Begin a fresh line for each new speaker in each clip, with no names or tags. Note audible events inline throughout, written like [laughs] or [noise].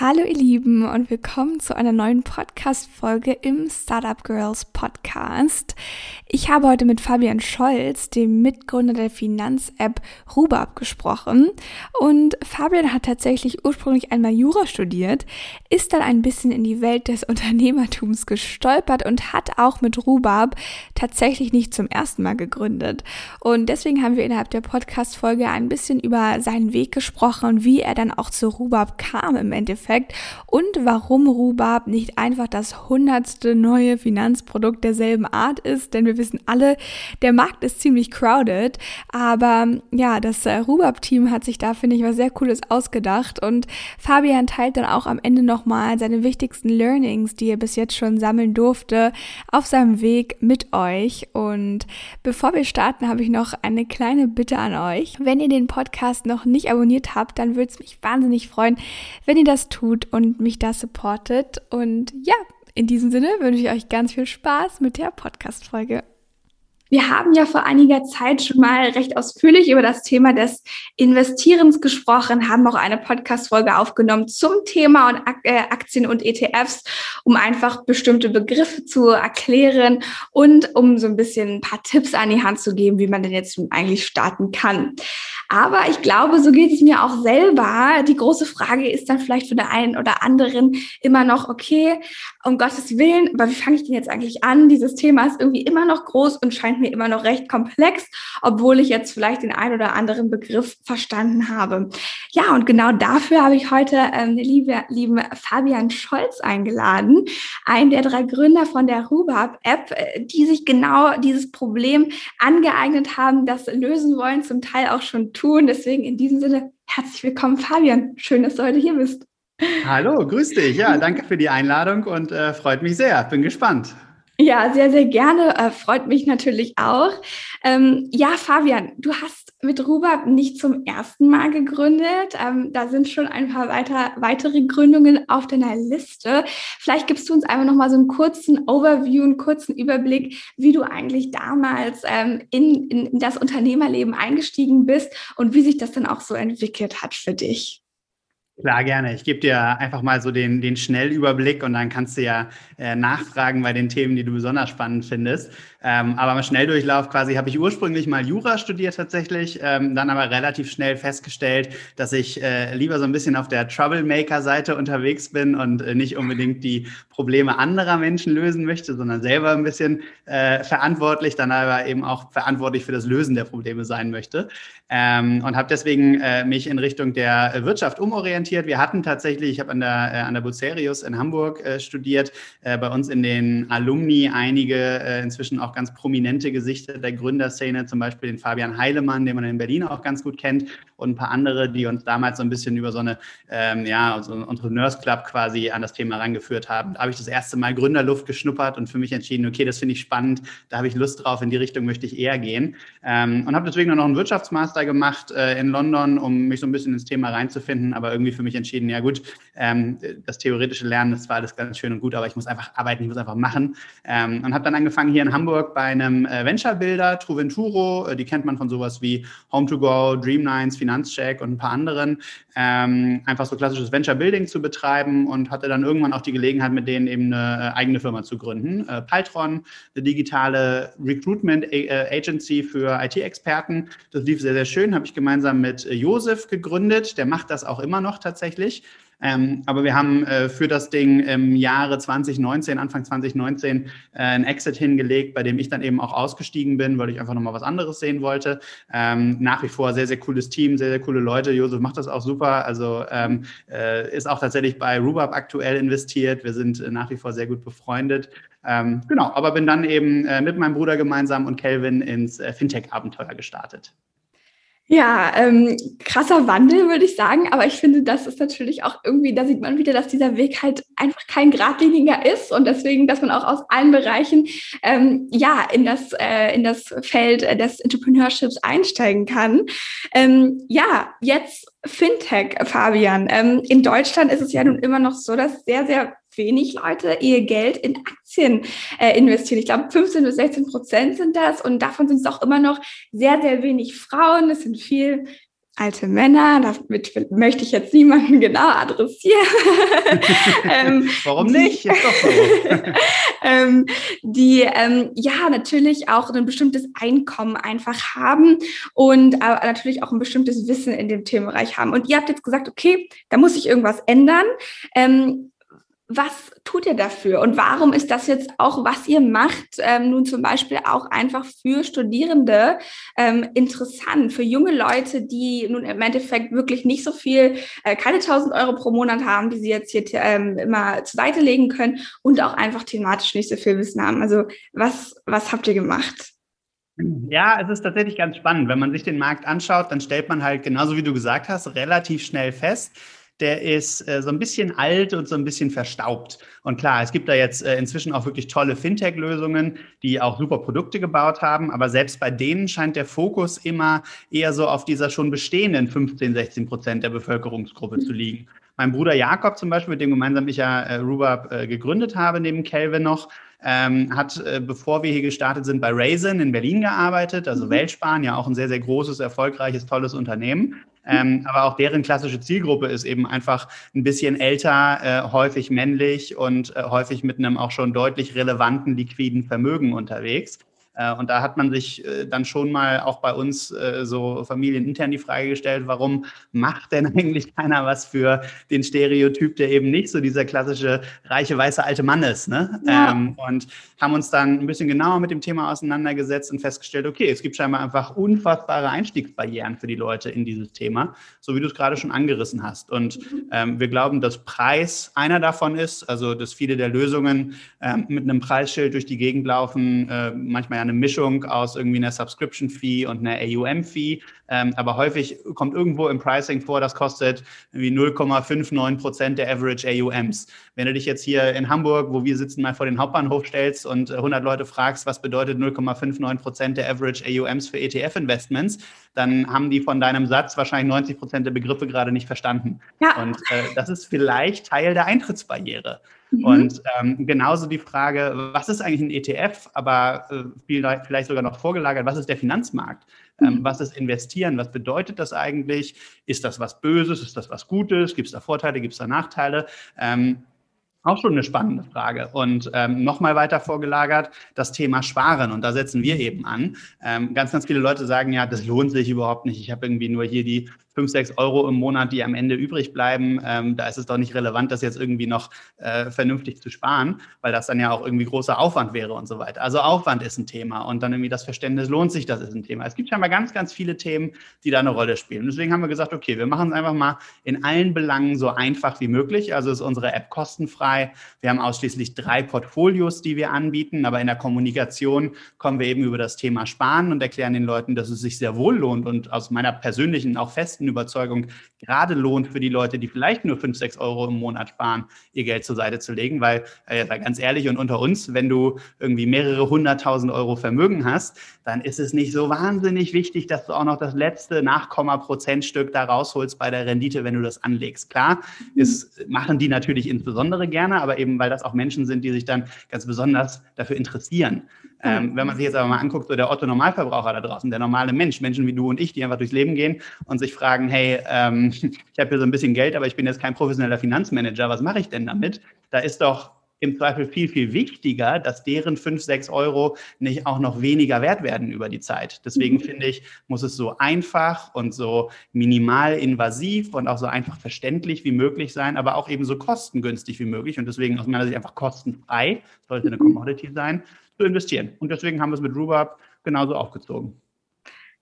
Hallo ihr Lieben und willkommen zu einer neuen Podcast-Folge im Startup Girls Podcast. Ich habe heute mit Fabian Scholz, dem Mitgründer der Finanz-App Rubab, gesprochen. Und Fabian hat tatsächlich ursprünglich einmal Jura studiert, ist dann ein bisschen in die Welt des Unternehmertums gestolpert und hat auch mit Rubab tatsächlich nicht zum ersten Mal gegründet. Und deswegen haben wir innerhalb der Podcast-Folge ein bisschen über seinen Weg gesprochen und wie er dann auch zu Rubab kam im Endeffekt und warum Rubab nicht einfach das hundertste neue Finanzprodukt derselben Art ist, denn wir wissen alle, der Markt ist ziemlich crowded, aber ja, das äh, Rubab-Team hat sich da, finde ich, was sehr Cooles ausgedacht. Und Fabian teilt dann auch am Ende nochmal seine wichtigsten Learnings, die er bis jetzt schon sammeln durfte, auf seinem Weg mit euch. Und bevor wir starten, habe ich noch eine kleine Bitte an euch. Wenn ihr den Podcast noch nicht abonniert habt, dann würde es mich wahnsinnig freuen, wenn ihr das tut und mich da supportet und ja, in diesem Sinne wünsche ich euch ganz viel Spaß mit der Podcast-Folge. Wir haben ja vor einiger Zeit schon mal recht ausführlich über das Thema des Investierens gesprochen, haben auch eine Podcast-Folge aufgenommen zum Thema und äh, Aktien und ETFs, um einfach bestimmte Begriffe zu erklären und um so ein bisschen ein paar Tipps an die Hand zu geben, wie man denn jetzt eigentlich starten kann. Aber ich glaube, so geht es mir auch selber. Die große Frage ist dann vielleicht für den einen oder anderen immer noch, okay, um Gottes Willen, aber wie fange ich denn jetzt eigentlich an? Dieses Thema ist irgendwie immer noch groß und scheint mir immer noch recht komplex, obwohl ich jetzt vielleicht den einen oder anderen Begriff verstanden habe. Ja, und genau dafür habe ich heute ähm, liebe, lieben Fabian Scholz eingeladen, einen der drei Gründer von der Rubab-App, äh, die sich genau dieses Problem angeeignet haben, das lösen wollen, zum Teil auch schon tun. Deswegen in diesem Sinne herzlich willkommen, Fabian. Schön, dass du heute hier bist.
Hallo, grüß dich. Ja, danke für die Einladung und äh, freut mich sehr. Bin gespannt.
Ja, sehr, sehr gerne. Äh, freut mich natürlich auch. Ähm, ja, Fabian, du hast mit Rubab nicht zum ersten Mal gegründet. Ähm, da sind schon ein paar weiter, weitere Gründungen auf deiner Liste. Vielleicht gibst du uns einmal noch mal so einen kurzen Overview, einen kurzen Überblick, wie du eigentlich damals ähm, in, in das Unternehmerleben eingestiegen bist und wie sich das dann auch so entwickelt hat für dich.
Klar, gerne. Ich gebe dir einfach mal so den, den Schnellüberblick und dann kannst du ja äh, nachfragen bei den Themen, die du besonders spannend findest. Ähm, aber im Schnelldurchlauf quasi habe ich ursprünglich mal Jura studiert tatsächlich, ähm, dann aber relativ schnell festgestellt, dass ich äh, lieber so ein bisschen auf der Troublemaker-Seite unterwegs bin und äh, nicht unbedingt die Probleme anderer Menschen lösen möchte, sondern selber ein bisschen äh, verantwortlich, dann aber eben auch verantwortlich für das Lösen der Probleme sein möchte. Ähm, und habe deswegen äh, mich in Richtung der Wirtschaft umorientiert. Wir hatten tatsächlich, ich habe an der, äh, an der Bucerius in Hamburg äh, studiert, äh, bei uns in den Alumni einige äh, inzwischen auch ganz prominente Gesichter der Gründerszene, zum Beispiel den Fabian Heilemann, den man in Berlin auch ganz gut kennt, und ein paar andere, die uns damals so ein bisschen über so eine, ähm, ja, so einen Entrepreneurs Club quasi an das Thema rangeführt haben. Da habe ich das erste Mal Gründerluft geschnuppert und für mich entschieden, okay, das finde ich spannend, da habe ich Lust drauf, in die Richtung möchte ich eher gehen. Ähm, und habe deswegen noch einen Wirtschaftsmaster Master gemacht äh, in London, um mich so ein bisschen ins Thema reinzufinden, aber irgendwie für mich entschieden, ja gut, ähm, das theoretische Lernen, das war alles ganz schön und gut, aber ich muss einfach arbeiten, ich muss einfach machen. Ähm, und habe dann angefangen hier in Hamburg bei einem äh, Venture-Builder, Truventuro, äh, die kennt man von sowas wie Home2Go, Dreamlines, Finanzcheck und ein paar anderen, ähm, einfach so klassisches Venture-Building zu betreiben und hatte dann irgendwann auch die Gelegenheit, mit denen eben eine äh, eigene Firma zu gründen. Äh, Paltron, eine digitale Recruitment-Agency äh, für IT-Experten. Das lief sehr, sehr schön, habe ich gemeinsam mit äh, Josef gegründet. Der macht das auch immer noch tatsächlich. Ähm, aber wir haben äh, für das Ding im Jahre 2019, Anfang 2019, äh, ein Exit hingelegt, bei dem ich dann eben auch ausgestiegen bin, weil ich einfach nochmal was anderes sehen wollte. Ähm, nach wie vor sehr, sehr cooles Team, sehr, sehr coole Leute. Josef macht das auch super. Also ähm, äh, ist auch tatsächlich bei Rubab aktuell investiert. Wir sind äh, nach wie vor sehr gut befreundet. Ähm, genau, aber bin dann eben äh, mit meinem Bruder gemeinsam und Kelvin ins äh, Fintech-Abenteuer gestartet.
Ja, ähm, krasser Wandel, würde ich sagen. Aber ich finde, das ist natürlich auch irgendwie, da sieht man wieder, dass dieser Weg halt einfach kein geradliniger ist und deswegen, dass man auch aus allen Bereichen ähm, ja in das, äh, in das Feld des Entrepreneurships einsteigen kann. Ähm, ja, jetzt Fintech, Fabian. Ähm, in Deutschland ist es ja nun immer noch so, dass sehr, sehr wenig Leute ihr Geld in Aktien äh, investieren. Ich glaube, 15 bis 16 Prozent sind das und davon sind es auch immer noch sehr, sehr wenig Frauen. Es sind viel alte Männer, damit möchte ich jetzt niemanden [laughs] genau adressieren. [laughs]
ähm, Warum nicht? Ist doch so. [laughs]
ähm, die ähm, ja natürlich auch ein bestimmtes Einkommen einfach haben und äh, natürlich auch ein bestimmtes Wissen in dem Themenbereich haben. Und ihr habt jetzt gesagt, okay, da muss sich irgendwas ändern. Was tut ihr dafür und warum ist das jetzt auch, was ihr macht, ähm, nun zum Beispiel auch einfach für Studierende ähm, interessant, für junge Leute, die nun im Endeffekt wirklich nicht so viel, äh, keine 1000 Euro pro Monat haben, die sie jetzt hier ähm, immer zur Seite legen können und auch einfach thematisch nicht so viel Wissen haben. Also was, was habt ihr gemacht?
Ja, es ist tatsächlich ganz spannend. Wenn man sich den Markt anschaut, dann stellt man halt, genauso wie du gesagt hast, relativ schnell fest, der ist äh, so ein bisschen alt und so ein bisschen verstaubt. Und klar, es gibt da jetzt äh, inzwischen auch wirklich tolle Fintech-Lösungen, die auch super Produkte gebaut haben, aber selbst bei denen scheint der Fokus immer eher so auf dieser schon bestehenden 15, 16 Prozent der Bevölkerungsgruppe zu liegen. Mein Bruder Jakob zum Beispiel, mit dem gemeinsam ich ja äh, Rubab äh, gegründet habe, neben Kelvin noch, ähm, hat, äh, bevor wir hier gestartet sind, bei Raisin in Berlin gearbeitet, also mhm. Weltsparen, ja auch ein sehr, sehr großes, erfolgreiches, tolles Unternehmen. Ähm, aber auch deren klassische Zielgruppe ist eben einfach ein bisschen älter, äh, häufig männlich und äh, häufig mit einem auch schon deutlich relevanten liquiden Vermögen unterwegs. Äh, und da hat man sich äh, dann schon mal auch bei uns äh, so familienintern die Frage gestellt, warum macht denn [laughs] eigentlich keiner was für den Stereotyp, der eben nicht so dieser klassische reiche weiße alte Mann ist. Ne? Ja. Ähm, und haben uns dann ein bisschen genauer mit dem Thema auseinandergesetzt und festgestellt, okay, es gibt scheinbar einfach unfassbare Einstiegsbarrieren für die Leute in dieses Thema, so wie du es gerade schon angerissen hast. Und ähm, wir glauben, dass Preis einer davon ist, also dass viele der Lösungen ähm, mit einem Preisschild durch die Gegend laufen, äh, manchmal ja eine Mischung aus irgendwie einer Subscription-Fee und einer AUM-Fee. Ähm, aber häufig kommt irgendwo im Pricing vor, das kostet irgendwie 0,59 Prozent der Average AUMs. Wenn du dich jetzt hier in Hamburg, wo wir sitzen, mal vor den Hauptbahnhof stellst und 100 Leute fragst, was bedeutet 0,59 Prozent der Average AUMs für ETF-Investments, dann haben die von deinem Satz wahrscheinlich 90 Prozent der Begriffe gerade nicht verstanden. Ja. Und äh, das ist vielleicht Teil der Eintrittsbarriere. Mhm. Und ähm, genauso die Frage, was ist eigentlich ein ETF, aber äh, vielleicht sogar noch vorgelagert, was ist der Finanzmarkt? Ähm, mhm. was ist investieren? Was bedeutet das eigentlich? Ist das was Böses? Ist das was Gutes? Gibt es da Vorteile? Gibt es da Nachteile? Ähm, auch schon eine spannende Frage. Und ähm, nochmal weiter vorgelagert, das Thema Sparen. Und da setzen wir eben an. Ähm, ganz, ganz viele Leute sagen ja, das lohnt sich überhaupt nicht. Ich habe irgendwie nur hier die 5, 6 Euro im Monat, die am Ende übrig bleiben, ähm, da ist es doch nicht relevant, das jetzt irgendwie noch äh, vernünftig zu sparen, weil das dann ja auch irgendwie großer Aufwand wäre und so weiter. Also Aufwand ist ein Thema und dann irgendwie das Verständnis, lohnt sich das, ist ein Thema. Es gibt scheinbar ganz, ganz viele Themen, die da eine Rolle spielen. Deswegen haben wir gesagt, okay, wir machen es einfach mal in allen Belangen so einfach wie möglich. Also ist unsere App kostenfrei. Wir haben ausschließlich drei Portfolios, die wir anbieten, aber in der Kommunikation kommen wir eben über das Thema Sparen und erklären den Leuten, dass es sich sehr wohl lohnt und aus meiner persönlichen, auch festen Überzeugung gerade lohnt für die Leute, die vielleicht nur 5, 6 Euro im Monat sparen, ihr Geld zur Seite zu legen. Weil, äh, ganz ehrlich und unter uns, wenn du irgendwie mehrere hunderttausend Euro Vermögen hast, dann ist es nicht so wahnsinnig wichtig, dass du auch noch das letzte Nachkomma-Prozentstück da rausholst bei der Rendite, wenn du das anlegst. Klar, ist, mhm. machen die natürlich insbesondere gerne, aber eben, weil das auch Menschen sind, die sich dann ganz besonders dafür interessieren. Ähm, wenn man sich jetzt aber mal anguckt, so der Otto Normalverbraucher da draußen, der normale Mensch, Menschen wie du und ich, die einfach durchs Leben gehen und sich fragen, hey, ähm, [laughs] ich habe hier so ein bisschen Geld, aber ich bin jetzt kein professioneller Finanzmanager, was mache ich denn damit? Da ist doch im Zweifel viel, viel wichtiger, dass deren 5, 6 Euro nicht auch noch weniger wert werden über die Zeit. Deswegen mhm. finde ich, muss es so einfach und so minimal invasiv und auch so einfach verständlich wie möglich sein, aber auch eben so kostengünstig wie möglich und deswegen aus meiner Sicht einfach kostenfrei, sollte eine. [laughs] Commodity sein, investieren. Und deswegen haben wir es mit Rubab genauso aufgezogen.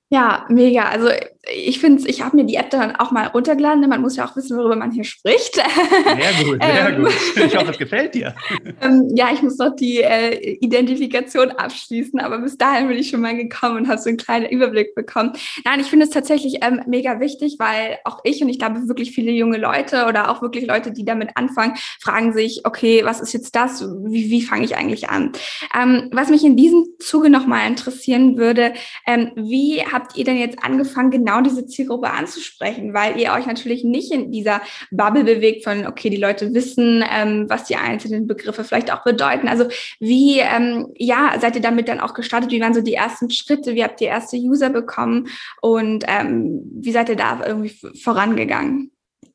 Ja, mega. Also ich finde ich habe mir die App dann auch mal runtergeladen. denn Man muss ja auch wissen, worüber man hier spricht. Sehr
gut, sehr ähm, gut. Ich hoffe, es gefällt dir. [laughs]
Ähm, ja, ich muss noch die äh, Identifikation abschließen, aber bis dahin bin ich schon mal gekommen und habe so einen kleinen Überblick bekommen. Nein, ich finde es tatsächlich ähm, mega wichtig, weil auch ich und ich glaube wirklich viele junge Leute oder auch wirklich Leute, die damit anfangen, fragen sich, okay, was ist jetzt das? Wie, wie fange ich eigentlich an? Ähm, was mich in diesem Zuge nochmal interessieren würde, ähm, wie habt ihr denn jetzt angefangen, genau diese Zielgruppe anzusprechen? Weil ihr euch natürlich nicht in dieser Bubble bewegt von, okay, die Leute wissen, ähm, was die einzelnen Begriffe vielleicht auch bedeuten. Also wie, ähm, ja, seid ihr damit dann auch gestartet? Wie waren so die ersten Schritte? Wie habt ihr erste User bekommen? Und ähm, wie seid ihr da irgendwie vorangegangen?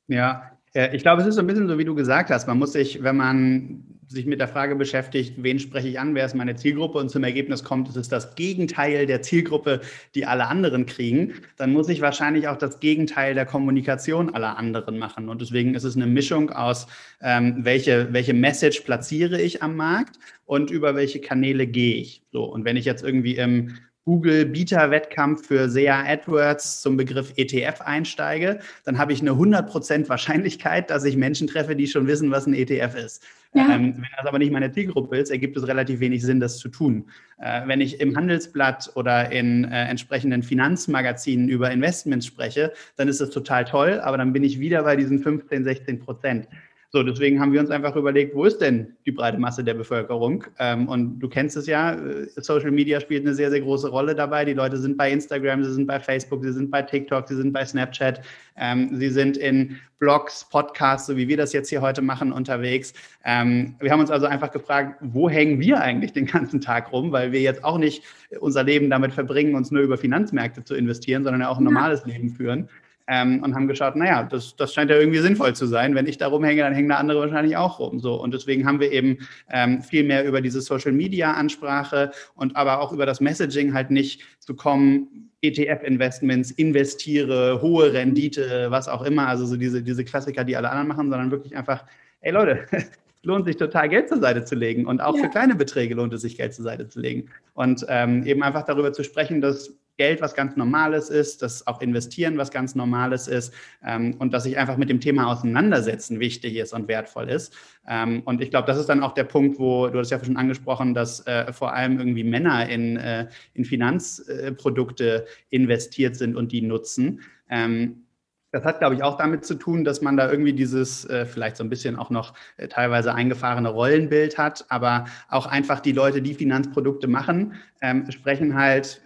Ja, äh, ich glaube, es ist so ein bisschen so, wie du gesagt hast. Man muss sich, wenn man sich mit der Frage beschäftigt, wen spreche ich an, wer ist meine Zielgruppe und zum Ergebnis kommt, es ist das Gegenteil der Zielgruppe, die alle anderen kriegen, dann muss ich wahrscheinlich auch das Gegenteil der Kommunikation aller anderen machen. Und deswegen ist es eine Mischung aus, ähm, welche, welche Message platziere ich am Markt und über welche Kanäle gehe ich. So, und wenn ich jetzt irgendwie im Google Beta-Wettkampf für SEA AdWords zum Begriff ETF einsteige, dann habe ich eine 100% Wahrscheinlichkeit, dass ich Menschen treffe, die schon wissen, was ein ETF ist. Ja. Ähm, wenn das aber nicht meine Zielgruppe ist, ergibt es relativ wenig Sinn, das zu tun. Äh, wenn ich im Handelsblatt oder in äh, entsprechenden Finanzmagazinen über Investments spreche, dann ist das total toll, aber dann bin ich wieder bei diesen 15, 16 Prozent. So, deswegen haben wir uns einfach überlegt, wo ist denn die breite Masse der Bevölkerung? Ähm, und du kennst es ja, äh, Social Media spielt eine sehr, sehr große Rolle dabei. Die Leute sind bei Instagram, sie sind bei Facebook, sie sind bei TikTok, sie sind bei Snapchat, ähm, sie sind in Blogs, Podcasts, so wie wir das jetzt hier heute machen, unterwegs. Ähm, wir haben uns also einfach gefragt, wo hängen wir eigentlich den ganzen Tag rum? Weil wir jetzt auch nicht unser Leben damit verbringen, uns nur über Finanzmärkte zu investieren, sondern auch ein normales. Leben führen ähm, und haben geschaut, naja, das, das scheint ja irgendwie sinnvoll zu sein. Wenn ich da rumhänge, dann hängen da andere wahrscheinlich auch rum. So. Und deswegen haben wir eben ähm, viel mehr über diese Social Media Ansprache und aber auch über das Messaging halt nicht zu kommen, ETF-Investments, investiere, hohe Rendite, was auch immer, also so diese, diese Klassiker, die alle anderen machen, sondern wirklich einfach, ey Leute, [laughs] lohnt sich total Geld zur Seite zu legen und auch ja. für kleine Beträge lohnt es sich Geld zur Seite zu legen und ähm, eben einfach darüber zu sprechen, dass Geld was ganz Normales ist, dass auch Investieren was ganz Normales ist ähm, und dass sich einfach mit dem Thema auseinandersetzen wichtig ist und wertvoll ist. Ähm, und ich glaube, das ist dann auch der Punkt, wo du hast ja schon angesprochen, dass äh, vor allem irgendwie Männer in, äh, in Finanzprodukte investiert sind und die nutzen. Ähm, das hat, glaube ich, auch damit zu tun, dass man da irgendwie dieses äh, vielleicht so ein bisschen auch noch äh, teilweise eingefahrene Rollenbild hat, aber auch einfach die Leute, die Finanzprodukte machen, ähm, sprechen halt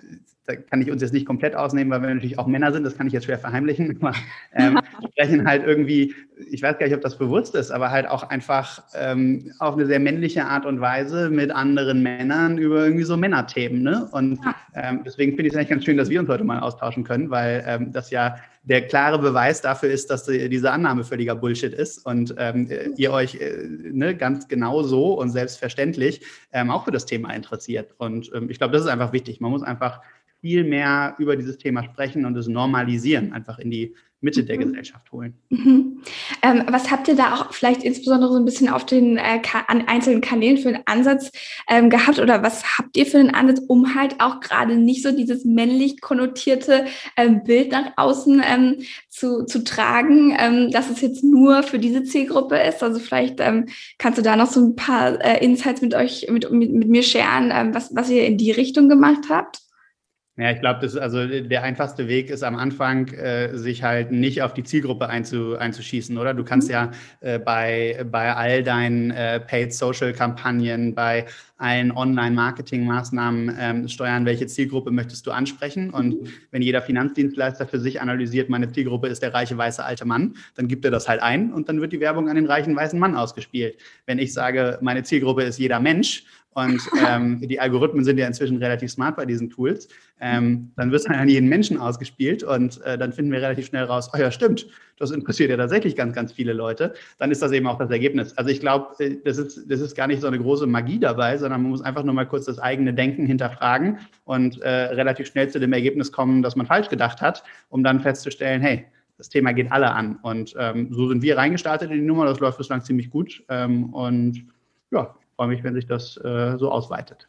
da kann ich uns jetzt nicht komplett ausnehmen, weil wir natürlich auch Männer sind, das kann ich jetzt schwer verheimlichen, [laughs] aber ähm, sprechen halt irgendwie, ich weiß gar nicht, ob das bewusst ist, aber halt auch einfach ähm, auf eine sehr männliche Art und Weise mit anderen Männern über irgendwie so Männerthemen. Ne? Und ähm, deswegen finde ich es eigentlich ganz schön, dass wir uns heute mal austauschen können, weil ähm, das ja der klare Beweis dafür ist, dass diese Annahme völliger Bullshit ist und ähm, ihr euch äh, ne, ganz genau so und selbstverständlich ähm, auch für das Thema interessiert. Und ähm, ich glaube, das ist einfach wichtig. Man muss einfach viel mehr über dieses Thema sprechen und es normalisieren, einfach in die Mitte der mhm. Gesellschaft holen.
Mhm. Ähm, was habt ihr da auch vielleicht insbesondere so ein bisschen auf den äh, an einzelnen Kanälen für einen Ansatz ähm, gehabt oder was habt ihr für einen Ansatz, um halt auch gerade nicht so dieses männlich konnotierte ähm, Bild nach außen ähm, zu, zu tragen, ähm, dass es jetzt nur für diese Zielgruppe ist? Also vielleicht ähm, kannst du da noch so ein paar äh, Insights mit euch, mit, mit, mit mir scheren, was, was ihr in die Richtung gemacht habt?
Ja, ich glaube, das also der einfachste Weg ist am Anfang, äh, sich halt nicht auf die Zielgruppe einzu, einzuschießen, oder? Du kannst mhm. ja äh, bei, bei all deinen äh, Paid Social Kampagnen, bei allen Online-Marketing-Maßnahmen ähm, steuern, welche Zielgruppe möchtest du ansprechen. Und mhm. wenn jeder Finanzdienstleister für sich analysiert, meine Zielgruppe ist der reiche weiße alte Mann, dann gibt er das halt ein und dann wird die Werbung an den reichen weißen Mann ausgespielt. Wenn ich sage, meine Zielgruppe ist jeder Mensch und ähm, die Algorithmen sind ja inzwischen relativ smart bei diesen Tools. Ähm, dann wird es an jeden Menschen ausgespielt und äh, dann finden wir relativ schnell raus, oh ja, stimmt, das interessiert ja tatsächlich ganz, ganz viele Leute. Dann ist das eben auch das Ergebnis. Also ich glaube, äh, das ist, das ist gar nicht so eine große Magie dabei, sondern man muss einfach nur mal kurz das eigene Denken hinterfragen und äh, relativ schnell zu dem Ergebnis kommen, dass man falsch gedacht hat, um dann festzustellen, hey, das Thema geht alle an. Und ähm, so sind wir reingestartet in die Nummer. Das läuft bislang ziemlich gut. Ähm, und ja, freue mich, wenn sich das äh, so ausweitet.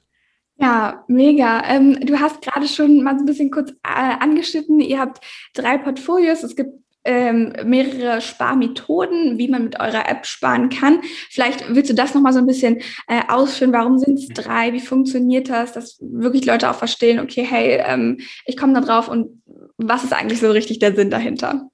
Ja, mega. Ähm, du hast gerade schon mal so ein bisschen kurz äh, angeschnitten. Ihr habt drei Portfolios. Es gibt ähm, mehrere Sparmethoden, wie man mit eurer App sparen kann. Vielleicht willst du das nochmal so ein bisschen äh, ausführen. Warum sind es drei? Wie funktioniert das? Dass wirklich Leute auch verstehen, okay, hey, ähm, ich komme da drauf und was ist eigentlich so richtig der Sinn dahinter?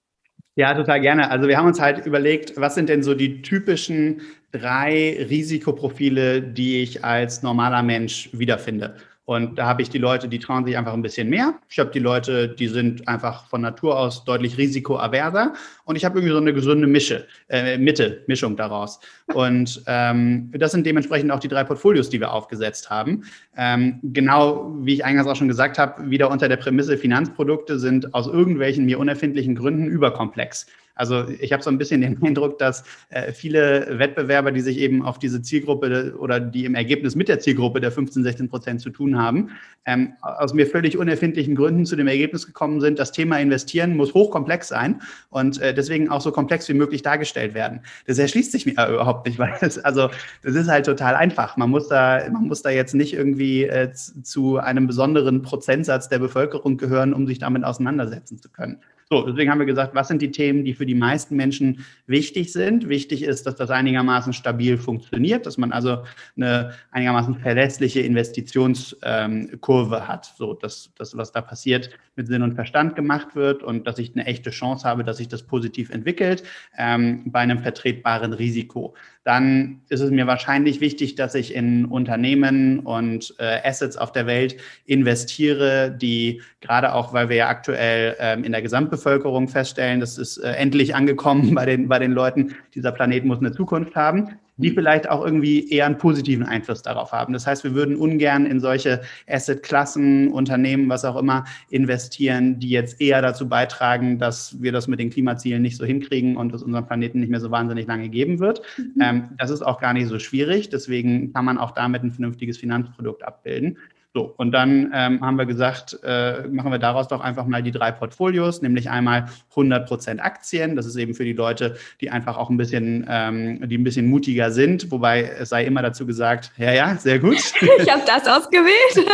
Ja, total gerne. Also wir haben uns halt überlegt, was sind denn so die typischen drei Risikoprofile, die ich als normaler Mensch wiederfinde. Und da habe ich die Leute, die trauen sich einfach ein bisschen mehr. Ich habe die Leute, die sind einfach von Natur aus deutlich risikoaverser. Und ich habe irgendwie so eine gesunde Mische, äh, Mitte, Mischung daraus. Und ähm, das sind dementsprechend auch die drei Portfolios, die wir aufgesetzt haben. Ähm, genau wie ich eingangs auch schon gesagt habe, wieder unter der Prämisse, Finanzprodukte sind aus irgendwelchen mir unerfindlichen Gründen überkomplex. Also ich habe so ein bisschen den [laughs] Eindruck, dass äh, viele Wettbewerber, die sich eben auf diese Zielgruppe oder die im Ergebnis mit der Zielgruppe der 15, 16 Prozent zu tun haben, ähm, aus mir völlig unerfindlichen Gründen zu dem Ergebnis gekommen sind, das Thema Investieren muss hochkomplex sein und äh, deswegen auch so komplex wie möglich dargestellt werden. Das erschließt sich mir [laughs] überhaupt nicht, weil es, also das ist halt total einfach. Man muss da, man muss da jetzt nicht irgendwie äh, zu einem besonderen Prozentsatz der Bevölkerung gehören, um sich damit auseinandersetzen zu können. So, deswegen haben wir gesagt, was sind die Themen, die für die meisten Menschen wichtig sind? Wichtig ist, dass das einigermaßen stabil funktioniert, dass man also eine einigermaßen verlässliche Investitionskurve hat, so dass das, was da passiert, mit Sinn und Verstand gemacht wird und dass ich eine echte Chance habe, dass sich das positiv entwickelt ähm, bei einem vertretbaren Risiko. Dann ist es mir wahrscheinlich wichtig, dass ich in Unternehmen und äh, Assets auf der Welt investiere, die gerade auch, weil wir ja aktuell ähm, in der Gesamtbevölkerung feststellen, das ist äh, endlich angekommen [laughs] bei den, bei den Leuten, dieser Planet muss eine Zukunft haben, die vielleicht auch irgendwie eher einen positiven Einfluss darauf haben. Das heißt, wir würden ungern in solche Asset-Klassen, Unternehmen, was auch immer, investieren, die jetzt eher dazu beitragen, dass wir das mit den Klimazielen nicht so hinkriegen und es unserem Planeten nicht mehr so wahnsinnig lange geben wird. Mhm. Ähm, das ist auch gar nicht so schwierig. Deswegen kann man auch damit ein vernünftiges Finanzprodukt abbilden. So, und dann ähm, haben wir gesagt, äh, machen wir daraus doch einfach mal die drei Portfolios, nämlich einmal 100% Aktien. Das ist eben für die Leute, die einfach auch ein bisschen, ähm, die ein bisschen mutiger sind. Wobei es sei immer dazu gesagt, ja, ja, sehr gut. [laughs]
Ich habe das ausgewählt.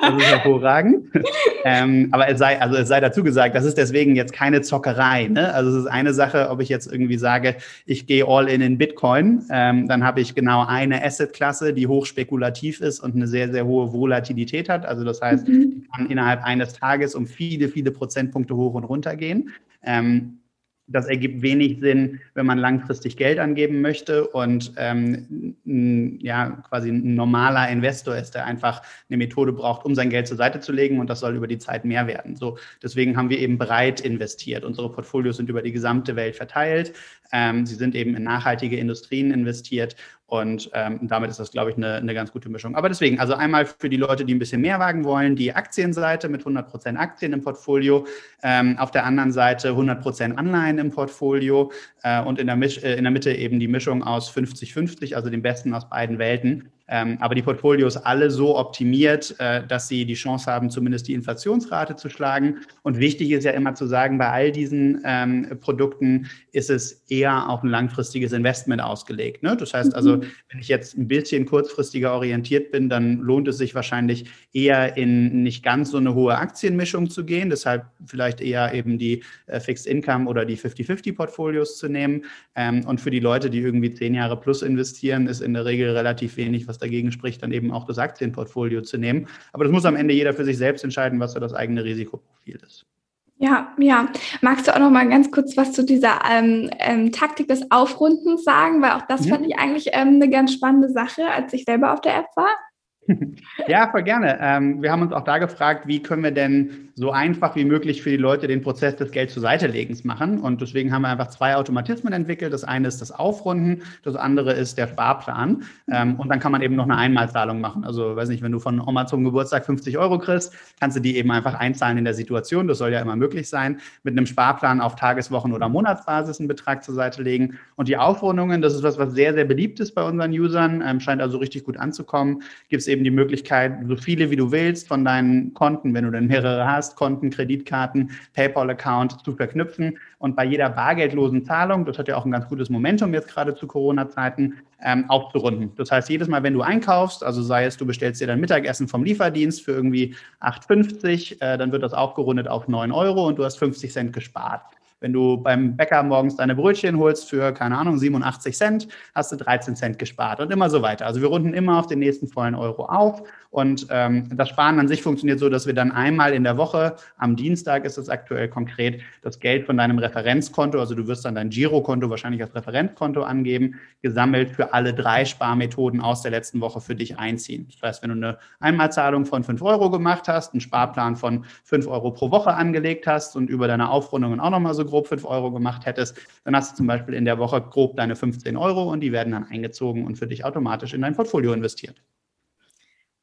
das ist hervorragend. ähm, aber es sei, also es sei dazu gesagt, das ist deswegen jetzt keine Zockerei. Ne? Also es ist eine Sache, ob ich jetzt irgendwie sage, ich gehe all in in Bitcoin, ähm, dann habe ich genau eine Assetklasse, die hochspekulativ ist und eine sehr, sehr hohe Volatilität Volatilität hat. Also das heißt, mhm. die kann innerhalb eines Tages um viele, viele Prozentpunkte hoch und runter gehen. Ähm, das ergibt wenig Sinn, wenn man langfristig Geld angeben möchte und ähm, ja quasi ein normaler Investor ist, der einfach eine Methode braucht, um sein Geld zur Seite zu legen und das soll über die Zeit mehr werden. So deswegen haben wir eben breit investiert. Unsere Portfolios sind über die gesamte Welt verteilt. Ähm, sie sind eben in nachhaltige Industrien investiert und ähm, damit ist das, glaube ich, eine, eine ganz gute Mischung. Aber deswegen, also einmal für die Leute, die ein bisschen mehr wagen wollen, die Aktienseite mit 100% Aktien im Portfolio, ähm, auf der anderen Seite 100% Anleihen im Portfolio äh, und in der, Misch, äh, in der Mitte eben die Mischung aus 50-50, also den besten aus beiden Welten. Ähm, aber die Portfolios alle so optimiert, äh, dass sie die Chance haben, zumindest die Inflationsrate zu schlagen. Und wichtig ist ja immer zu sagen, bei all diesen ähm, Produkten ist es eher auf ein langfristiges Investment ausgelegt. Ne? Das heißt also, mhm. wenn ich jetzt ein bisschen kurzfristiger orientiert bin, dann lohnt es sich wahrscheinlich eher in nicht ganz so eine hohe Aktienmischung zu gehen. Deshalb vielleicht eher eben die äh, Fixed Income oder die 50-50-Portfolios zu nehmen. Ähm, und für die Leute, die irgendwie zehn Jahre plus investieren, ist in der Regel relativ wenig, was was dagegen spricht, dann eben auch das Aktienportfolio zu nehmen. Aber das muss am Ende jeder für sich selbst entscheiden, was so das eigene Risikoprofil ist.
Ja, ja. Magst du auch noch mal ganz kurz was zu dieser ähm, ähm, Taktik des Aufrundens sagen? Weil auch das mhm. fand ich eigentlich ähm, eine ganz spannende Sache, als ich selber auf der App war. [laughs]
Ja, voll gerne. Ähm, wir haben uns auch da gefragt, wie können wir denn so einfach wie möglich für die Leute den Prozess des Geld zur Seite legens machen. Und deswegen haben wir einfach zwei Automatismen entwickelt. Das eine ist das Aufrunden, das andere ist der Sparplan. Ähm, und dann kann man eben noch eine Einmalzahlung machen. Also, weiß nicht, wenn du von Oma zum Geburtstag 50 Euro kriegst, kannst du die eben einfach einzahlen in der Situation. Das soll ja immer möglich sein. Mit einem Sparplan auf Tageswochen- oder Monatsbasis einen Betrag zur Seite legen. Und die Aufrundungen, das ist was, was sehr, sehr beliebt ist bei unseren Usern, ähm, scheint also richtig gut anzukommen. Gibt es eben eben die Möglichkeit, so viele wie du willst von deinen Konten, wenn du dann mehrere hast, Konten, Kreditkarten, PayPal-Account zu verknüpfen. Und bei jeder bargeldlosen Zahlung, das hat ja auch ein ganz gutes Momentum jetzt gerade zu Corona-Zeiten, ähm, aufzurunden. Das heißt, jedes Mal, wenn du einkaufst, also sei es, du bestellst dir dein Mittagessen vom Lieferdienst für irgendwie 8,50, äh, dann wird das aufgerundet auf 9 Euro und du hast 50 Cent gespart. Wenn du beim Bäcker morgens deine Brötchen holst für, keine Ahnung, 87 Cent, hast du 13 Cent gespart und immer so weiter. Also wir runden immer auf den nächsten vollen Euro auf und ähm, das Sparen an sich funktioniert so, dass wir dann einmal in der Woche, am Dienstag ist es aktuell konkret, das Geld von deinem Referenzkonto, also du wirst dann dein Girokonto wahrscheinlich als Referenzkonto angeben, gesammelt für alle drei Sparmethoden aus der letzten Woche für dich einziehen. Das heißt, wenn du eine Einmalzahlung von 5 Euro gemacht hast, einen Sparplan von 5 Euro pro Woche angelegt hast und über deine Aufrundungen auch nochmal so grob 5 Euro gemacht hättest, dann hast du zum Beispiel in der Woche grob deine 15 Euro und die werden dann eingezogen und für dich automatisch in dein Portfolio investiert.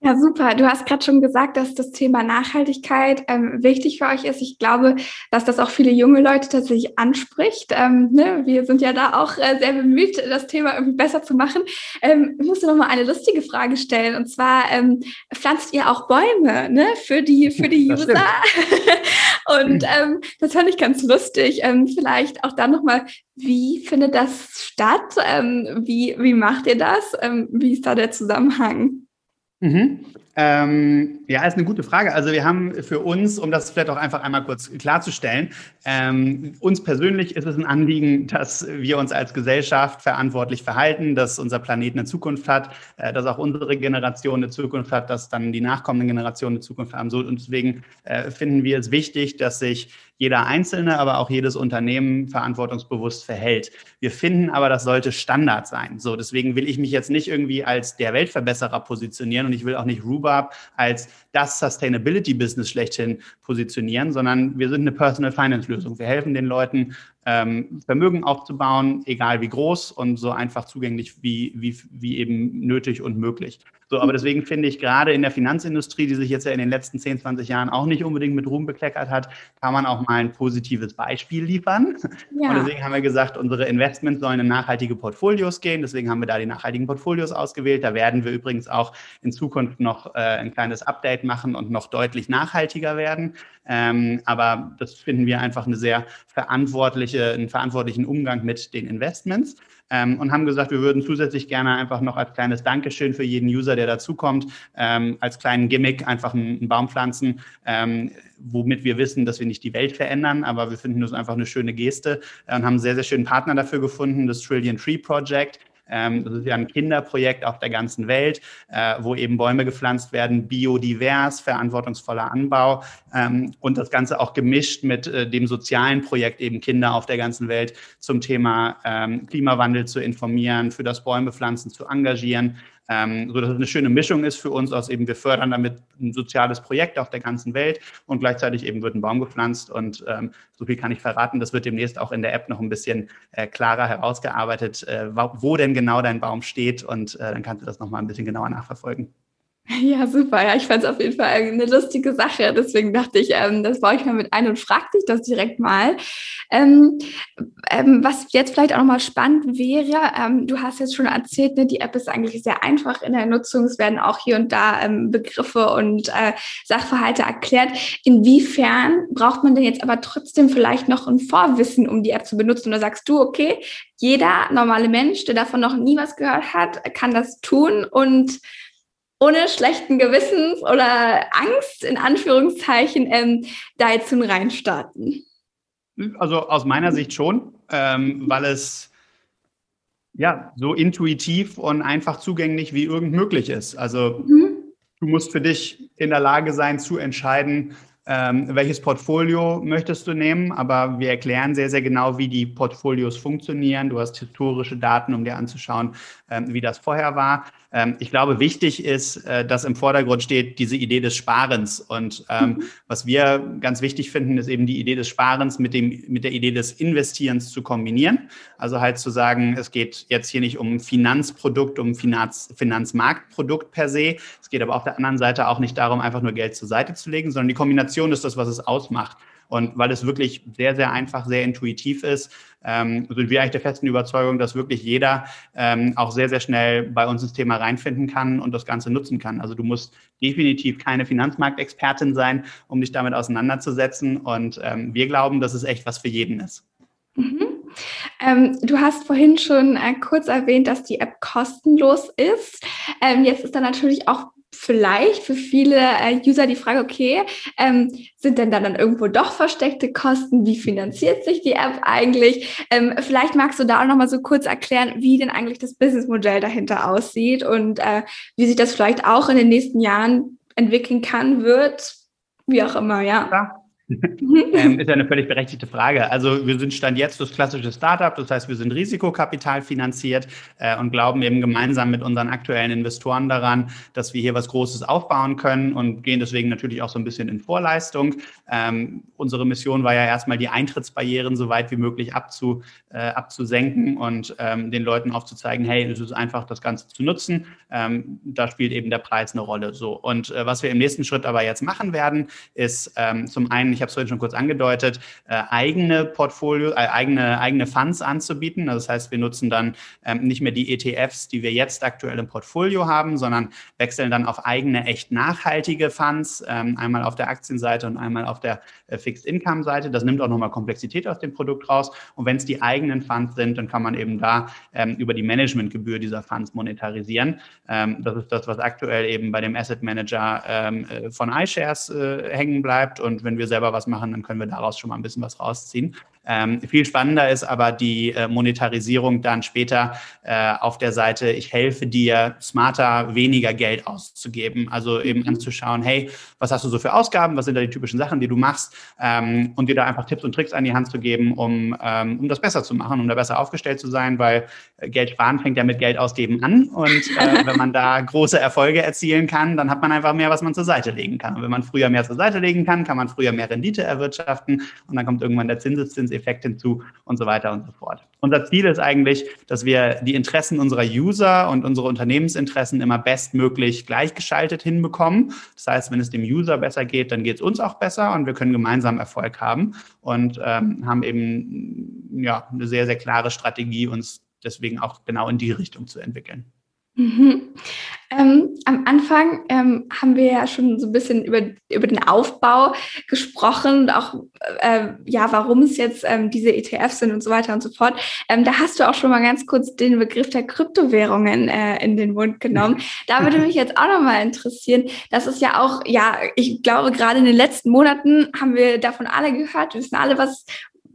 Ja, super. Du hast gerade schon gesagt, dass das Thema Nachhaltigkeit ähm, wichtig für euch ist. Ich glaube, dass das auch viele junge Leute tatsächlich anspricht. Ähm, ne? Wir sind ja da auch äh, sehr bemüht, das Thema irgendwie besser zu machen. Ähm, ich musste noch mal eine lustige Frage stellen. Und zwar, ähm, pflanzt ihr auch Bäume ne? für die, für die [laughs] User? [laughs] Und ähm, das fand ich ganz lustig. Ähm, vielleicht auch dann noch mal, wie findet das statt? Ähm, wie, wie macht ihr das? Ähm, wie ist da der Zusammenhang?
Mhm. Ähm, ja, ist eine gute Frage. Also wir haben für uns, um das vielleicht auch einfach einmal kurz klarzustellen, ähm, uns persönlich ist es ein Anliegen, dass wir uns als Gesellschaft verantwortlich verhalten, dass unser Planet eine Zukunft hat, äh, dass auch unsere Generation eine Zukunft hat, dass dann die nachkommenden Generationen eine Zukunft haben. So, und deswegen äh, finden wir es wichtig, dass sich jeder Einzelne, aber auch jedes Unternehmen verantwortungsbewusst verhält. Wir finden aber, das sollte Standard sein. So, deswegen will ich mich jetzt nicht irgendwie als der Weltverbesserer positionieren und ich will auch nicht Rhubarb als das Sustainability-Business schlechthin positionieren, sondern wir sind eine Personal Finance-Lösung. Wir helfen den Leuten, ähm, Vermögen aufzubauen, egal wie groß und so einfach zugänglich wie, wie, wie eben nötig und möglich. So, aber deswegen finde ich gerade in der Finanzindustrie, die sich jetzt ja in den letzten 10, 20 Jahren auch nicht unbedingt mit Ruhm bekleckert hat, kann man auch mal ein positives Beispiel liefern. Ja. Und deswegen haben wir gesagt, unsere Investments sollen in nachhaltige Portfolios gehen. Deswegen haben wir da die nachhaltigen Portfolios ausgewählt. Da werden wir übrigens auch in Zukunft noch äh, ein kleines Update machen und noch deutlich nachhaltiger werden. Ähm, aber das finden wir einfach eine sehr verantwortliche, einen verantwortlichen Umgang mit den Investments ähm, und haben gesagt, wir würden zusätzlich gerne einfach noch als kleines Dankeschön für jeden User, der dazukommt, ähm, als kleinen Gimmick einfach einen, einen Baum pflanzen, ähm, womit wir wissen, dass wir nicht die Welt verändern, aber wir finden das einfach eine schöne Geste äh, und haben einen sehr, sehr schönen Partner dafür gefunden, das Trillion Tree Project. Ähm, das ist ja ein Kinderprojekt auf der ganzen Welt, äh, wo eben Bäume gepflanzt werden, biodivers, verantwortungsvoller Anbau ähm, und das Ganze auch gemischt mit äh, dem sozialen Projekt eben Kinder auf der ganzen Welt zum Thema ähm, Klimawandel zu informieren, für das Bäumepflanzen zu engagieren ähm, so dass es eine schöne Mischung ist für uns aus eben, wir fördern damit ein soziales Projekt auf der ganzen Welt und gleichzeitig eben wird ein Baum gepflanzt und ähm, so viel kann ich verraten, das wird demnächst auch in der App noch ein bisschen äh, klarer herausgearbeitet, äh, wo denn genau dein Baum steht und äh, dann kannst du das nochmal ein bisschen genauer nachverfolgen. [laughs]
Ja, super. Ja, ich fand es auf jeden Fall eine lustige Sache. Deswegen dachte ich, ähm, das baue ich mal mit ein und frag dich das direkt mal. Ähm, ähm, was jetzt vielleicht auch nochmal spannend wäre, ähm, du hast jetzt schon erzählt, ne, die App ist eigentlich sehr einfach in der Nutzung. Es werden auch hier und da ähm, Begriffe und äh, Sachverhalte erklärt. Inwiefern braucht man denn jetzt aber trotzdem vielleicht noch ein Vorwissen, um die App zu benutzen? Oder sagst du, okay, jeder normale Mensch, der davon noch nie was gehört hat, kann das tun und ohne schlechten Gewissens oder Angst in Anführungszeichen ähm, da jetzt hin reinstarten?
Also aus meiner Sicht schon, ähm, weil es ja so intuitiv und einfach zugänglich wie irgend möglich ist. Also mhm. du musst für dich in der Lage sein zu entscheiden, ähm, welches Portfolio möchtest du nehmen, aber wir erklären sehr, sehr genau, wie die Portfolios funktionieren. Du hast historische Daten, um dir anzuschauen, wie das vorher war. Ähm, ich glaube, wichtig ist, äh, dass im Vordergrund steht diese Idee des Sparens. Und ähm, mhm. was wir ganz wichtig finden, ist eben die Idee des Sparens mit, dem, mit der Idee des Investierens zu kombinieren. Also halt zu sagen, es geht jetzt hier nicht um Finanzprodukt, um Finanz, Finanzmarktprodukt per se. Es geht aber auf der anderen Seite auch nicht darum, einfach nur Geld zur Seite zu legen, sondern die Kombination ist das, was es ausmacht. Und weil es wirklich sehr, sehr einfach, sehr intuitiv ist, ähm, sind wir eigentlich der festen Überzeugung, dass wirklich jeder ähm, auch sehr, sehr schnell bei uns ins Thema reinfinden kann und das Ganze nutzen kann. Also du musst definitiv keine Finanzmarktexpertin sein, um dich damit auseinanderzusetzen. Und ähm, wir glauben, dass es echt was für jeden ist.
Mhm. Ähm, du hast vorhin schon äh, kurz erwähnt, dass die App kostenlos ist. Ähm, jetzt ist da natürlich auch vielleicht für viele äh, User die Frage, okay, ähm, sind denn da dann irgendwo doch versteckte Kosten? Wie finanziert sich die App eigentlich? Ähm, vielleicht magst du da auch nochmal so kurz erklären, wie denn eigentlich das Businessmodell dahinter aussieht und äh, wie sich das vielleicht auch in den nächsten Jahren entwickeln kann, wird, wie auch immer, ja.
ja. [laughs] ähm, ist ja eine völlig berechtigte Frage. Also wir sind Stand jetzt das klassische Startup, das heißt, wir sind Risikokapital finanziert äh, und glauben eben gemeinsam mit unseren aktuellen Investoren daran, dass wir hier was Großes aufbauen können und gehen deswegen natürlich auch so ein bisschen in Vorleistung. Ähm, unsere Mission war ja erstmal die Eintrittsbarrieren so weit wie möglich abzu, äh, abzusenken und ähm, den Leuten aufzuzeigen, hey, es ist einfach das Ganze zu nutzen. Ähm, da spielt eben der Preis eine Rolle. So und äh, was wir im nächsten Schritt aber jetzt machen werden, ist ähm, zum einen ich habe es vorhin schon kurz angedeutet, äh, eigene Portfolio, äh, eigene, eigene Funds anzubieten. Also das heißt, wir nutzen dann ähm, nicht mehr die ETFs, die wir jetzt aktuell im Portfolio haben, sondern wechseln dann auf eigene, echt nachhaltige Funds, ähm, einmal auf der Aktienseite und einmal auf der äh, Fixed Income Seite. Das nimmt auch nochmal Komplexität aus dem Produkt raus. Und wenn es die eigenen Funds sind, dann kann man eben da ähm, über die Managementgebühr dieser Funds monetarisieren. Ähm, das ist das, was aktuell eben bei dem Asset Manager ähm, äh, von iShares äh, hängen bleibt. Und wenn wir selber was machen, dann können wir daraus schon mal ein bisschen was rausziehen. Ähm, viel spannender ist aber die äh, Monetarisierung dann später äh, auf der Seite, ich helfe dir, smarter weniger Geld auszugeben. Also eben mhm. anzuschauen, hey, was hast du so für Ausgaben, was sind da die typischen Sachen, die du machst ähm, und dir da einfach Tipps und Tricks an die Hand zu geben, um, ähm, um das besser zu machen, um da besser aufgestellt zu sein, weil äh, Geld sparen fängt ja mit Geld ausgeben an und äh, [laughs] wenn man da große Erfolge erzielen kann, dann hat man einfach mehr, was man zur Seite legen kann. Und wenn man früher mehr zur Seite legen kann, kann man früher mehr Rendite erwirtschaften und dann kommt irgendwann der Zinseszins Zinseszinseffekt hinzu und so weiter und so fort. Unser Ziel ist eigentlich, dass wir die Interessen unserer User und unsere Unternehmensinteressen immer bestmöglich gleichgeschaltet hinbekommen. Das heißt, wenn es dem User besser geht, dann geht es uns auch besser und wir können gemeinsam Erfolg haben und ähm, haben eben ja, eine sehr, sehr klare Strategie, uns deswegen auch genau in die Richtung zu entwickeln.
Mhm. Ähm, am Anfang ähm, haben wir ja schon so ein bisschen über, über den Aufbau gesprochen und auch, äh, ja, warum es jetzt ähm, diese ETFs sind und so weiter und so fort. Ähm, da hast du auch schon mal ganz kurz den Begriff der Kryptowährungen äh, in den Mund genommen. [laughs] Da würde mich jetzt auch nochmal interessieren. Das ist ja auch, ja, ich glaube, gerade in den letzten Monaten haben wir davon alle gehört. Wir wissen alle, was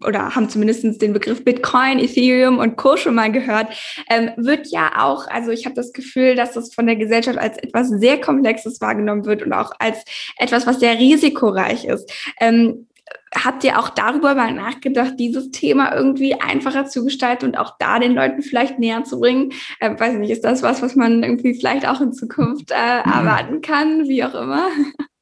oder haben zumindest den Begriff Bitcoin, Ethereum und Co. schon mal gehört, ähm, wird ja auch, also ich habe das Gefühl, dass das von der Gesellschaft als etwas sehr Komplexes wahrgenommen wird und auch als etwas, was sehr risikoreich ist. Ähm, habt ihr auch darüber mal nachgedacht, dieses Thema irgendwie einfacher zu gestalten und auch da den Leuten vielleicht näher zu bringen? Äh, weiß nicht, ist das was, was man irgendwie vielleicht auch in Zukunft äh, erwarten kann, wie auch immer? [laughs]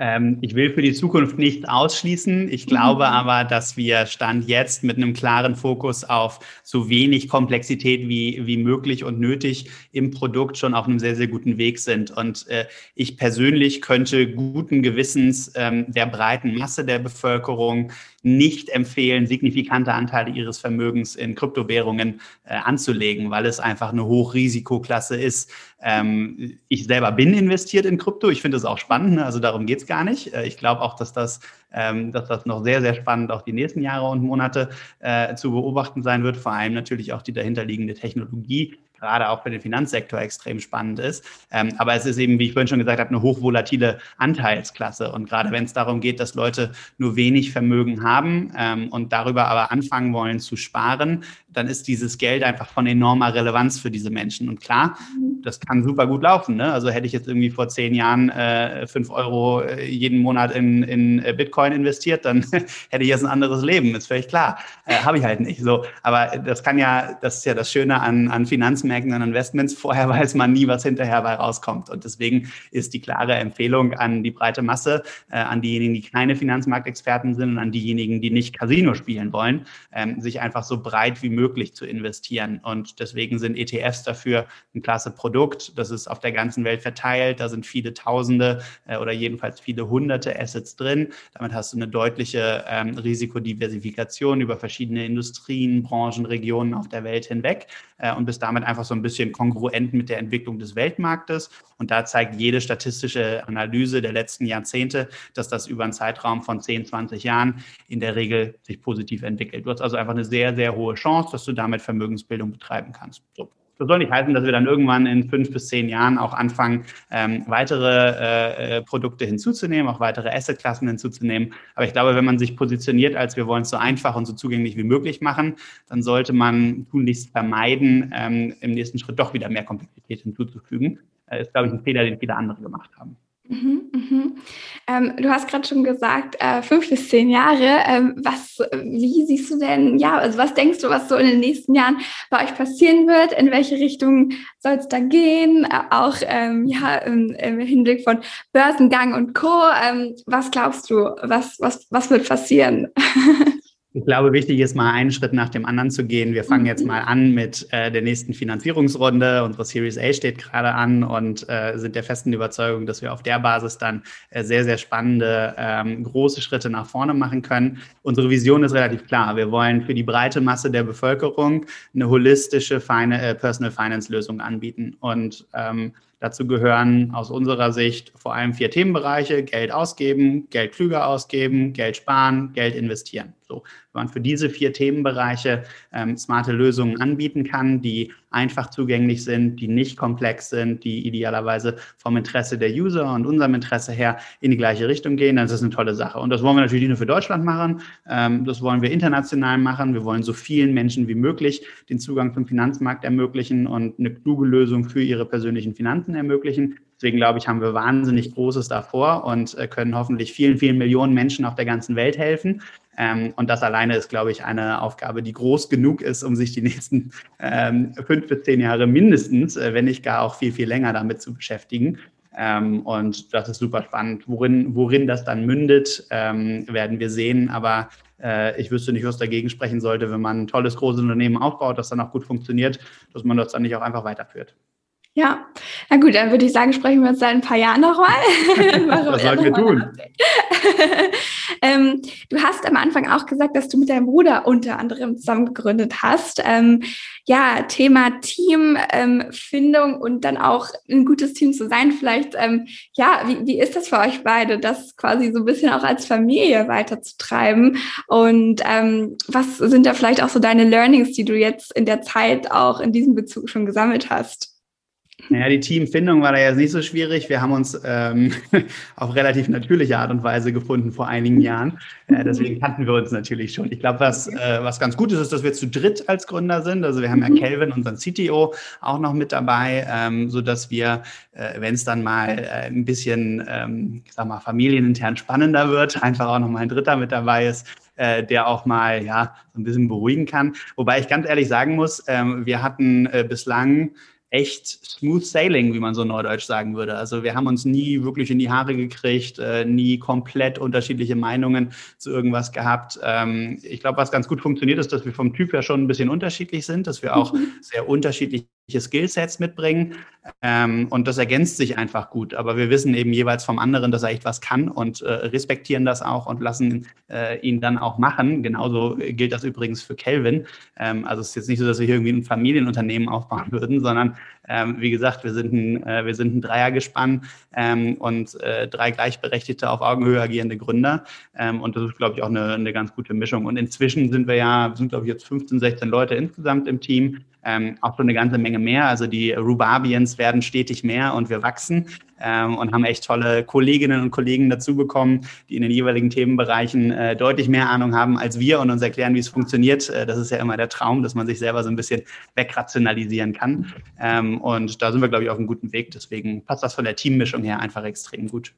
Ähm, ich will für die Zukunft nicht ausschließen. Ich glaube mhm. aber, dass wir Stand jetzt mit einem klaren Fokus auf so wenig Komplexität wie, wie möglich und nötig im Produkt schon auf einem sehr, sehr guten Weg sind. Und äh, ich persönlich könnte guten Gewissens ähm, der breiten Masse der Bevölkerung nicht empfehlen, signifikante Anteile ihres Vermögens in Kryptowährungen äh, anzulegen, weil es einfach eine Hochrisikoklasse ist. Ähm, ich selber bin investiert in Krypto. Ich finde es auch spannend, ne? also darum geht es gar nicht. Äh, ich glaube auch, dass das, ähm, dass das noch sehr, sehr spannend auch die nächsten Jahre und Monate äh, zu beobachten sein wird. Vor allem natürlich auch die dahinterliegende Technologie gerade auch für den Finanzsektor extrem spannend ist. Ähm, aber es ist eben, wie ich vorhin schon gesagt habe, eine hochvolatile Anteilsklasse. Und gerade wenn es darum geht, dass Leute nur wenig Vermögen haben ähm, und darüber aber anfangen wollen zu sparen, dann ist dieses Geld einfach von enormer Relevanz für diese Menschen. Und klar, mhm. das kann super gut laufen. Ne? Also hätte ich jetzt irgendwie vor zehn Jahren äh, fünf Euro äh, jeden Monat in, in äh, Bitcoin investiert, dann [laughs] hätte ich jetzt ein anderes Leben, ist völlig klar. Äh, Habe ich halt nicht. So, aber das kann ja, das ist ja das Schöne an, an Finanzmärkten und Investments. Vorher [laughs] weiß man nie, was hinterher bei rauskommt. Und deswegen ist die klare Empfehlung an die breite Masse, äh, an diejenigen, die keine Finanzmarktexperten sind und an diejenigen, die nicht Casino spielen wollen, ähm, sich einfach so breit wie möglich möglich zu investieren. Und deswegen sind ETFs dafür ein klasse Produkt. Das ist auf der ganzen Welt verteilt. Da sind viele Tausende äh, oder jedenfalls viele hunderte Assets drin. Damit hast du eine deutliche ähm, Risikodiversifikation über verschiedene Industrien, Branchen, Regionen auf der Welt hinweg äh, und bist damit einfach so ein bisschen kongruent mit der Entwicklung des Weltmarktes. Und da zeigt jede statistische Analyse der letzten Jahrzehnte, dass das über einen Zeitraum von 10, 20 Jahren in der Regel sich positiv entwickelt. Du hast also einfach eine sehr, sehr hohe Chance, dass du damit Vermögensbildung betreiben kannst. So. Das soll nicht heißen, dass wir dann irgendwann in fünf bis zehn Jahren auch anfangen, ähm, weitere äh, äh, Produkte hinzuzunehmen, auch weitere Assetklassen hinzuzunehmen. Aber ich glaube, wenn man sich positioniert, als wir wollen es so einfach und so zugänglich wie möglich machen, dann sollte man tunlichst vermeiden, ähm, im nächsten Schritt doch wieder mehr Komplexität hinzuzufügen. Das ist, glaube ich, ein Fehler, den viele andere gemacht haben.
Mhm, mhm. Ähm, du hast gerade schon gesagt, äh, fünf bis zehn Jahre. Ähm, was, wie siehst du denn, ja, also was denkst du, was so in den nächsten Jahren bei euch passieren wird? In welche Richtung soll es da gehen? Äh, auch ähm, ja, im, im, Hinblick von Börsengang und Co. Ähm, was glaubst du, was, was, was wird passieren? [laughs]
Ich glaube, wichtig ist mal einen Schritt nach dem anderen zu gehen. Wir fangen jetzt mhm. mal an mit äh, der nächsten Finanzierungsrunde. Unsere Series A steht gerade an und äh, sind der festen Überzeugung, dass wir auf der Basis dann äh, sehr, sehr spannende, ähm, große Schritte nach vorne machen können. Unsere Vision ist relativ klar. Wir wollen für die breite Masse der Bevölkerung eine holistische Fine, äh, Personal Finance Lösung anbieten. Und ähm, Dazu gehören aus unserer Sicht vor allem vier Themenbereiche. Geld ausgeben, Geld klüger ausgeben, Geld sparen, Geld investieren. So, man für diese vier Themenbereiche ähm, smarte Lösungen anbieten kann, die einfach zugänglich sind, die nicht komplex sind, die idealerweise vom Interesse der User und unserem Interesse her in die gleiche Richtung gehen, dann ist das eine tolle Sache. Und das wollen wir natürlich nicht nur für Deutschland machen, ähm, das wollen wir international machen. Wir wollen so vielen Menschen wie möglich den Zugang zum Finanzmarkt ermöglichen und eine kluge Lösung für ihre persönlichen Finanzen ermöglichen. Deswegen glaube ich, haben wir wahnsinnig Großes davor und äh, können hoffentlich vielen, vielen Millionen Menschen auf der ganzen Welt helfen. Ähm, und das alleine ist, glaube ich, eine Aufgabe, die groß genug ist, um sich die nächsten ähm, fünf bis zehn Jahre mindestens, äh, wenn nicht gar auch viel, viel länger damit zu beschäftigen. Ähm, und das ist super spannend. Worin, worin das dann mündet, ähm, werden wir sehen. Aber äh, ich wüsste nicht, was dagegen sprechen sollte, wenn man ein tolles, großes Unternehmen aufbaut, das dann auch gut funktioniert, dass man das dann nicht auch einfach weiterführt.
Ja, na gut, dann würde ich sagen, sprechen wir uns seit ein paar Jahren nochmal. [laughs]
das sollten wir tun. [laughs]
ähm, du hast am Anfang auch gesagt, dass du mit deinem Bruder unter anderem zusammen gegründet hast. Ähm, ja, Thema Teamfindung ähm, und dann auch ein gutes Team zu sein. Vielleicht, ähm, ja, wie, wie ist das für euch beide, das quasi so ein bisschen auch als Familie weiterzutreiben? Und ähm, was sind da vielleicht auch so deine Learnings, die du jetzt in der Zeit auch in diesem Bezug schon gesammelt hast?
Naja, die Teamfindung war da jetzt nicht so schwierig. Wir haben uns ähm, [laughs] auf relativ natürliche Art und Weise gefunden vor einigen Jahren. Äh, deswegen kannten wir uns natürlich schon. Ich glaube, was, äh, was ganz gut ist, ist, dass wir zu dritt als Gründer sind. Also wir haben ja mhm. Kelvin, unseren CTO, auch noch mit dabei, ähm, so dass wir, äh, wenn es dann mal äh, ein bisschen, ähm, ich sag mal, familienintern spannender wird, einfach auch noch mal ein Dritter mit dabei ist, äh, der auch mal ja so ein bisschen beruhigen kann. Wobei ich ganz ehrlich sagen muss, ähm, wir hatten äh, bislang echt smooth sailing, wie man so neudeutsch sagen würde. Also wir haben uns nie wirklich in die Haare gekriegt, äh, nie komplett unterschiedliche Meinungen zu irgendwas gehabt. Ähm, ich glaube, was ganz gut funktioniert, ist, dass wir vom Typ her schon ein bisschen unterschiedlich sind, dass wir auch mhm. [laughs] sehr unterschiedliche Skillsets mitbringen. Ähm, und das ergänzt sich einfach gut. Aber wir wissen eben jeweils vom anderen, dass er echt was kann und äh, respektieren das auch und lassen äh, ihn dann auch machen. Genauso gilt das übrigens für Kelvin. Ähm, also es ist jetzt nicht so, dass wir hier irgendwie ein Familienunternehmen aufbauen [laughs] würden, sondern ähm, wie gesagt, wir sind ein, äh, wir sind ein Dreiergespann ähm, und äh, drei gleichberechtigte, auf Augenhöhe agierende Gründer. Ähm, und das ist, glaube ich, auch eine, eine ganz gute Mischung. Und inzwischen sind wir ja, sind, glaube ich, jetzt 15, 16 Leute insgesamt im Team ähm, auch schon eine ganze Menge mehr. Also die Rubabians werden stetig mehr und wir wachsen ähm, und haben echt tolle Kolleginnen und Kollegen dazu bekommen, die in den jeweiligen Themenbereichen äh, deutlich mehr Ahnung haben als wir und uns erklären, wie es funktioniert. Äh, das ist ja immer der Traum, dass man sich selber so ein bisschen wegrationalisieren kann. Ähm, und da sind wir, glaube ich, auf einem guten Weg. Deswegen passt das von der Teammischung her einfach extrem gut.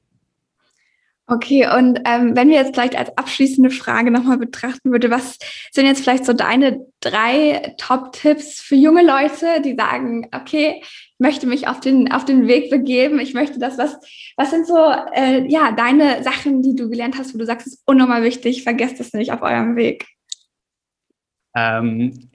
Okay, und ähm, wenn wir jetzt vielleicht als abschließende Frage nochmal betrachten würde, was sind jetzt vielleicht so deine drei Top-Tipps für junge Leute, die sagen, okay, ich möchte mich auf den, auf den Weg begeben, ich möchte das, was, was sind so, äh, ja, deine Sachen, die du gelernt hast, wo du sagst, es ist unnormal wichtig, vergesst es nicht auf eurem Weg?
Ähm,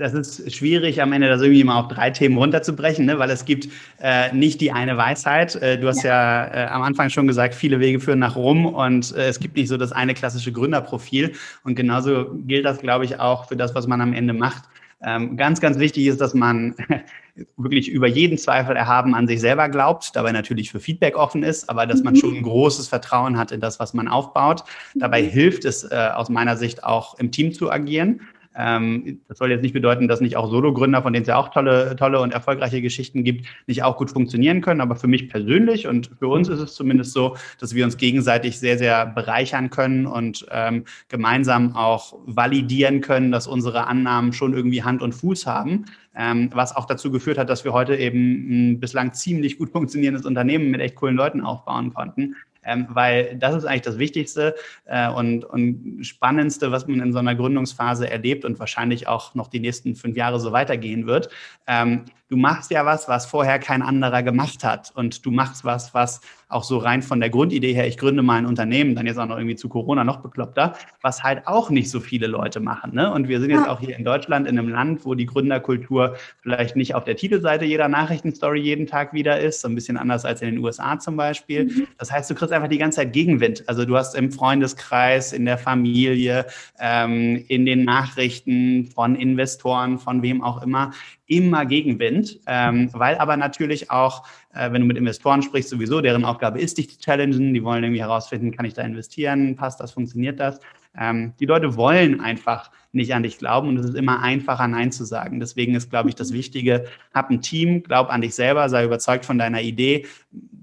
das ist schwierig, am Ende das irgendwie mal auf drei Themen runterzubrechen, ne? weil es gibt äh, nicht die eine Weisheit. Äh, du hast ja, ja äh, am Anfang schon gesagt, viele Wege führen nach Rum und äh, es gibt nicht so das eine klassische Gründerprofil. Und genauso gilt das, glaube ich, auch für das, was man am Ende macht. Ähm, ganz, ganz wichtig ist, dass man [laughs] wirklich über jeden Zweifel erhaben an sich selber glaubt, dabei natürlich für Feedback offen ist, aber dass man mhm. schon ein großes Vertrauen hat in das, was man aufbaut. Dabei mhm. hilft es äh, aus meiner Sicht auch im Team zu agieren. Ähm, das soll jetzt nicht bedeuten, dass nicht auch Solo-Gründer, von denen es ja auch tolle, tolle und erfolgreiche Geschichten gibt, nicht auch gut funktionieren können. Aber für mich persönlich und für uns ist es zumindest so, dass wir uns gegenseitig sehr, sehr bereichern können und ähm, gemeinsam auch validieren können, dass unsere Annahmen schon irgendwie Hand und Fuß haben. Ähm, was auch dazu geführt hat, dass wir heute eben ein bislang ziemlich gut funktionierendes Unternehmen mit echt coolen Leuten aufbauen konnten. Ähm, weil das ist eigentlich das Wichtigste äh, und, und Spannendste, was man in so einer Gründungsphase erlebt und wahrscheinlich auch noch die nächsten fünf Jahre so weitergehen wird. Ähm, du machst ja was, was vorher kein anderer gemacht hat und du machst was, was auch so rein von der Grundidee her, ich gründe mal ein Unternehmen, dann jetzt auch noch irgendwie zu Corona noch bekloppter, was halt auch nicht so viele Leute machen. Ne? Und wir sind jetzt auch hier in Deutschland in einem Land, wo die Gründerkultur vielleicht nicht auf der Titelseite jeder Nachrichtenstory jeden Tag wieder ist, so ein bisschen anders als in den USA zum Beispiel. Mhm. Das heißt, du kriegst einfach die ganze Zeit Gegenwind. Also du hast im Freundeskreis, in der Familie, ähm, in den Nachrichten von Investoren, von wem auch immer, immer Gegenwind, ähm, weil aber natürlich auch, äh, wenn du mit Investoren sprichst, sowieso deren Aufgabe ist, dich zu challengen. Die wollen irgendwie herausfinden, kann ich da investieren, passt das, funktioniert das. Ähm, die Leute wollen einfach nicht an dich glauben und es ist immer einfacher, Nein zu sagen. Deswegen ist, glaube ich, das Wichtige, hab ein Team, glaub an dich selber, sei überzeugt von deiner Idee.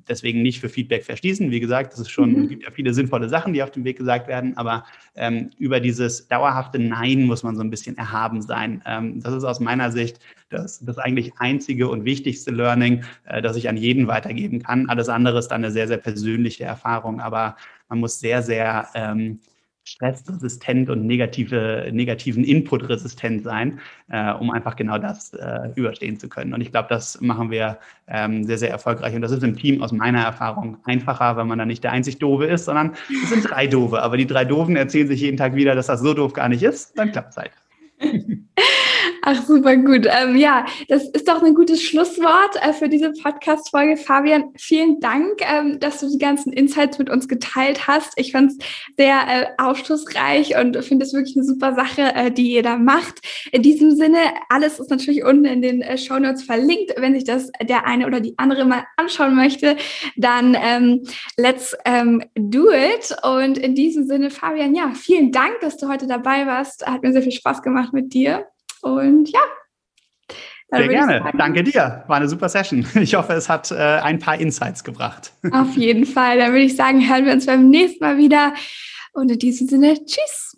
Deswegen nicht für Feedback verschließen. Wie gesagt, es ist schon, mhm. gibt ja viele sinnvolle Sachen, die auf dem Weg gesagt werden, aber ähm, über dieses dauerhafte Nein muss man so ein bisschen erhaben sein. Ähm, das ist aus meiner Sicht das, das eigentlich einzige und wichtigste Learning, äh, das ich an jeden weitergeben kann. Alles andere ist dann eine sehr, sehr persönliche Erfahrung, aber man muss sehr, sehr ähm, stressresistent und negative, negativen Input resistent sein, äh, um einfach genau das äh, überstehen zu können. Und ich glaube, das machen wir ähm, sehr, sehr erfolgreich. Und das ist im Team aus meiner Erfahrung einfacher, weil man dann nicht der einzig Doofe ist, sondern es sind drei Doofe. Aber die drei Doofen erzählen sich jeden Tag wieder, dass das so doof gar nicht ist. Dann klappt es halt. [laughs]
Ach, super gut. Ähm, ja, das ist doch ein gutes Schlusswort äh, für diese Podcast-Folge. Fabian, vielen Dank, ähm, dass du die ganzen Insights mit uns geteilt hast. Ich fand es sehr äh, aufschlussreich und finde es wirklich eine super Sache, äh, die ihr da macht. In diesem Sinne, alles ist natürlich unten in den äh, Show Notes verlinkt. Wenn sich das der eine oder die andere mal anschauen möchte, dann ähm, let's ähm, do it. Und in diesem Sinne, Fabian, ja, vielen Dank, dass du heute dabei warst. Hat mir sehr viel Spaß gemacht mit dir. Und ja.
Sehr gerne. Danke dir. War eine super Session. [laughs] Ich hoffe, es hat äh, ein paar Insights gebracht. [laughs]
Auf jeden Fall. Dann würde ich sagen, hören wir uns beim nächsten Mal wieder. Und in diesem Sinne, tschüss.